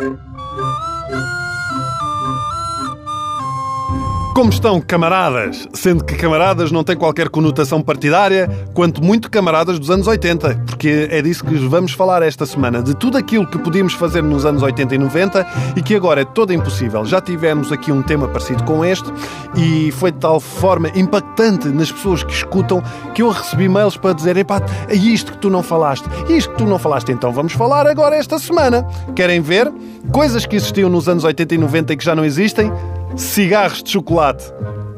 Thank you. Como estão, camaradas? Sendo que camaradas não tem qualquer conotação partidária, quanto muito camaradas dos anos 80, porque é disso que vamos falar esta semana, de tudo aquilo que podíamos fazer nos anos 80 e 90 e que agora é todo impossível. Já tivemos aqui um tema parecido com este e foi de tal forma impactante nas pessoas que escutam que eu recebi mails para dizer: epá, é isto que tu não falaste, isto que tu não falaste, então vamos falar agora esta semana. Querem ver? Coisas que existiam nos anos 80 e 90 e que já não existem? Cigarros de chocolate.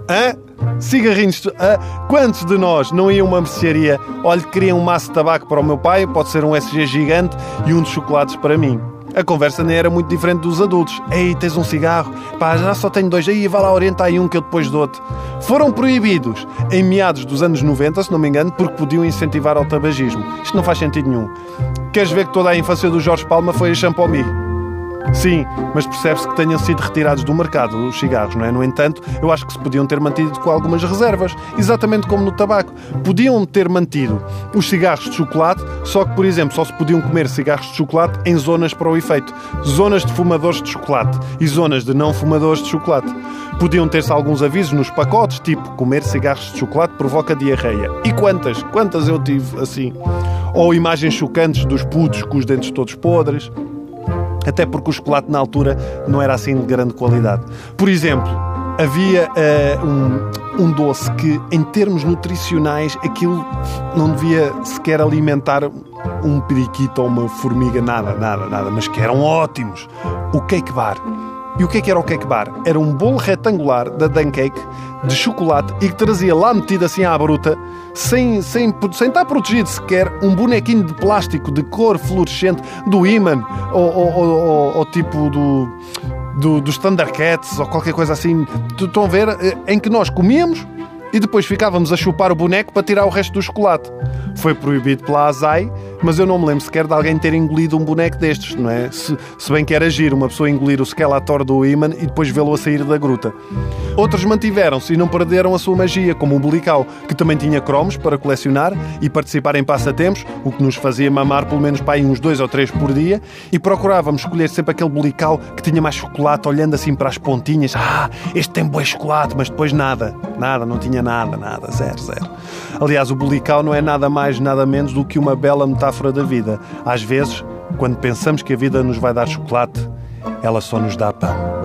Hã? Cigarrinhos de... Hã? Quantos de nós não iam a uma mercearia? Olha, queria um maço de tabaco para o meu pai, pode ser um SG gigante e um de chocolates para mim. A conversa nem era muito diferente dos adultos. Ei, tens um cigarro? Pá, já só tenho dois. Aí, vá lá, orienta aí um que eu depois dou-te. Foram proibidos em meados dos anos 90, se não me engano, porque podiam incentivar ao tabagismo. Isto não faz sentido nenhum. Queres ver que toda a infância do Jorge Palma foi a Champomy? Sim, mas percebe-se que tenham sido retirados do mercado os cigarros, não é? No entanto, eu acho que se podiam ter mantido com algumas reservas, exatamente como no tabaco. Podiam ter mantido os cigarros de chocolate, só que, por exemplo, só se podiam comer cigarros de chocolate em zonas para o efeito. Zonas de fumadores de chocolate e zonas de não fumadores de chocolate. Podiam ter-se alguns avisos nos pacotes, tipo comer cigarros de chocolate provoca diarreia. E quantas? Quantas eu tive assim? Ou imagens chocantes dos putos com os dentes todos podres até porque o chocolate na altura não era assim de grande qualidade. Por exemplo, havia uh, um, um, doce que, em termos nutricionais, aquilo não devia sequer alimentar um periquito ou uma formiga, nada, nada, nada, mas que eram ótimos. O cake bar. E o que é que era o cake bar? Era um bolo retangular da Duncake de chocolate e que trazia lá metido assim à bruta, sem, sem, sem estar protegido sequer, um bonequinho de plástico de cor fluorescente do Iman ou, ou, ou, ou tipo do, do, dos Thundercats ou qualquer coisa assim. Estão a ver? Eh, em que nós comíamos e depois ficávamos a chupar o boneco para tirar o resto do chocolate. Foi proibido pela ASAI, mas eu não me lembro sequer de alguém ter engolido um boneco destes, não é? Se, se bem que era giro uma pessoa engolir o Skeletor do Iman e depois vê-lo a sair da gruta. Outros mantiveram-se e não perderam a sua magia, como o Bulical, que também tinha cromos para colecionar e participar em passatempos, o que nos fazia mamar pelo menos para aí uns dois ou três por dia, e procurávamos escolher sempre aquele Bulical que tinha mais chocolate, olhando assim para as pontinhas. Ah, este tem bom chocolate, mas depois nada. Nada, não nada, nada, zero, zero. Aliás, o Bulical não é nada mais, nada menos do que uma bela metáfora da vida. Às vezes, quando pensamos que a vida nos vai dar chocolate, ela só nos dá pão.